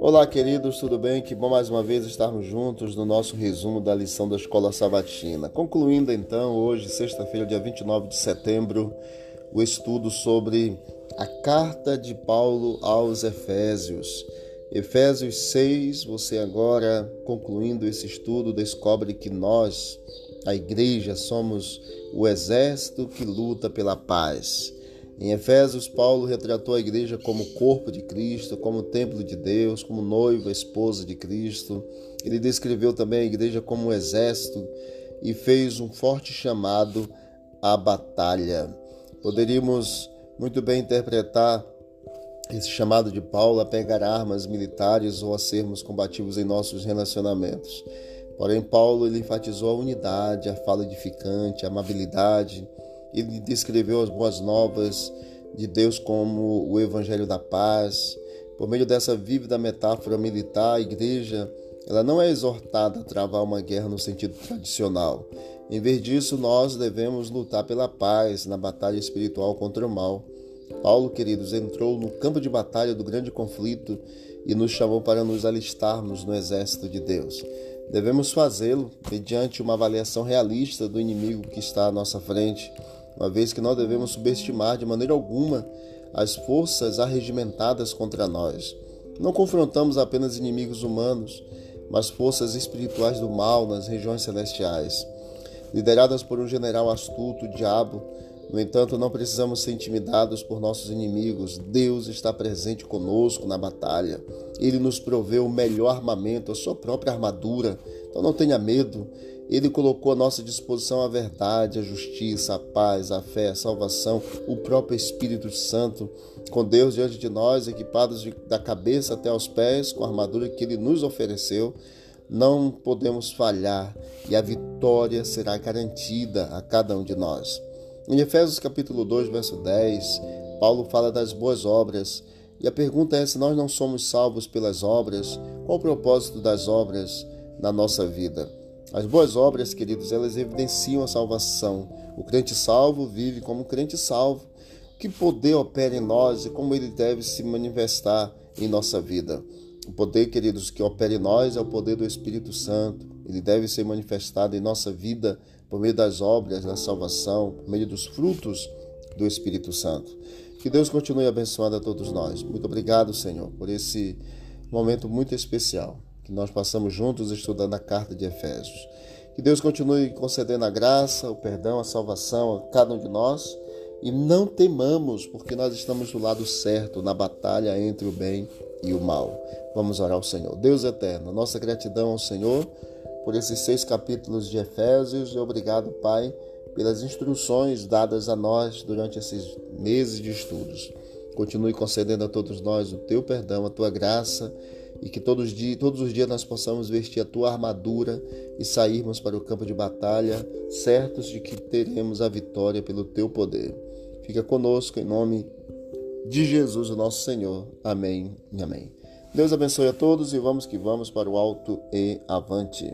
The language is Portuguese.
Olá, queridos, tudo bem? Que bom mais uma vez estarmos juntos no nosso resumo da lição da Escola Sabatina. Concluindo então, hoje, sexta-feira, dia 29 de setembro, o estudo sobre a carta de Paulo aos Efésios. Efésios 6, você agora, concluindo esse estudo, descobre que nós, a igreja, somos o exército que luta pela paz. Em Efésios, Paulo retratou a igreja como corpo de Cristo, como templo de Deus, como noiva, esposa de Cristo. Ele descreveu também a igreja como um exército e fez um forte chamado à batalha. Poderíamos muito bem interpretar esse chamado de Paulo a pegar armas militares ou a sermos combativos em nossos relacionamentos. Porém, Paulo enfatizou a unidade, a fala edificante, a amabilidade, ele descreveu as boas novas de Deus como o evangelho da paz. Por meio dessa vívida metáfora militar, a igreja ela não é exortada a travar uma guerra no sentido tradicional. Em vez disso, nós devemos lutar pela paz na batalha espiritual contra o mal. Paulo, queridos, entrou no campo de batalha do grande conflito e nos chamou para nos alistarmos no exército de Deus. Devemos fazê-lo mediante uma avaliação realista do inimigo que está à nossa frente uma vez que não devemos subestimar de maneira alguma as forças arregimentadas contra nós. Não confrontamos apenas inimigos humanos, mas forças espirituais do mal nas regiões celestiais. Lideradas por um general astuto, o diabo, no entanto, não precisamos ser intimidados por nossos inimigos. Deus está presente conosco na batalha. Ele nos proveu o melhor armamento, a sua própria armadura. Então não tenha medo. Ele colocou à nossa disposição a verdade, a justiça, a paz, a fé, a salvação, o próprio Espírito Santo, com Deus diante de nós, equipados de, da cabeça até aos pés, com a armadura que Ele nos ofereceu. Não podemos falhar e a vitória será garantida a cada um de nós. Em Efésios capítulo 2, verso 10, Paulo fala das boas obras. E a pergunta é se nós não somos salvos pelas obras, qual o propósito das obras na nossa vida? As boas obras, queridos, elas evidenciam a salvação. O crente salvo vive como crente salvo. Que poder opera em nós e como ele deve se manifestar em nossa vida? O poder, queridos, que opera em nós é o poder do Espírito Santo. Ele deve ser manifestado em nossa vida por meio das obras da salvação, por meio dos frutos do Espírito Santo. Que Deus continue abençoando a todos nós. Muito obrigado, Senhor, por esse momento muito especial que nós passamos juntos estudando a carta de Efésios. Que Deus continue concedendo a graça, o perdão, a salvação a cada um de nós e não temamos, porque nós estamos do lado certo na batalha entre o bem e o mal. Vamos orar ao Senhor. Deus eterno, nossa gratidão ao Senhor por esses seis capítulos de Efésios e obrigado, Pai, pelas instruções dadas a nós durante esses meses de estudos. Continue concedendo a todos nós o teu perdão, a tua graça e que todos, todos os dias nós possamos vestir a tua armadura e sairmos para o campo de batalha, certos de que teremos a vitória pelo teu poder. Fica conosco em nome de Jesus, o nosso Senhor. Amém e amém. Deus abençoe a todos e vamos que vamos para o alto e avante.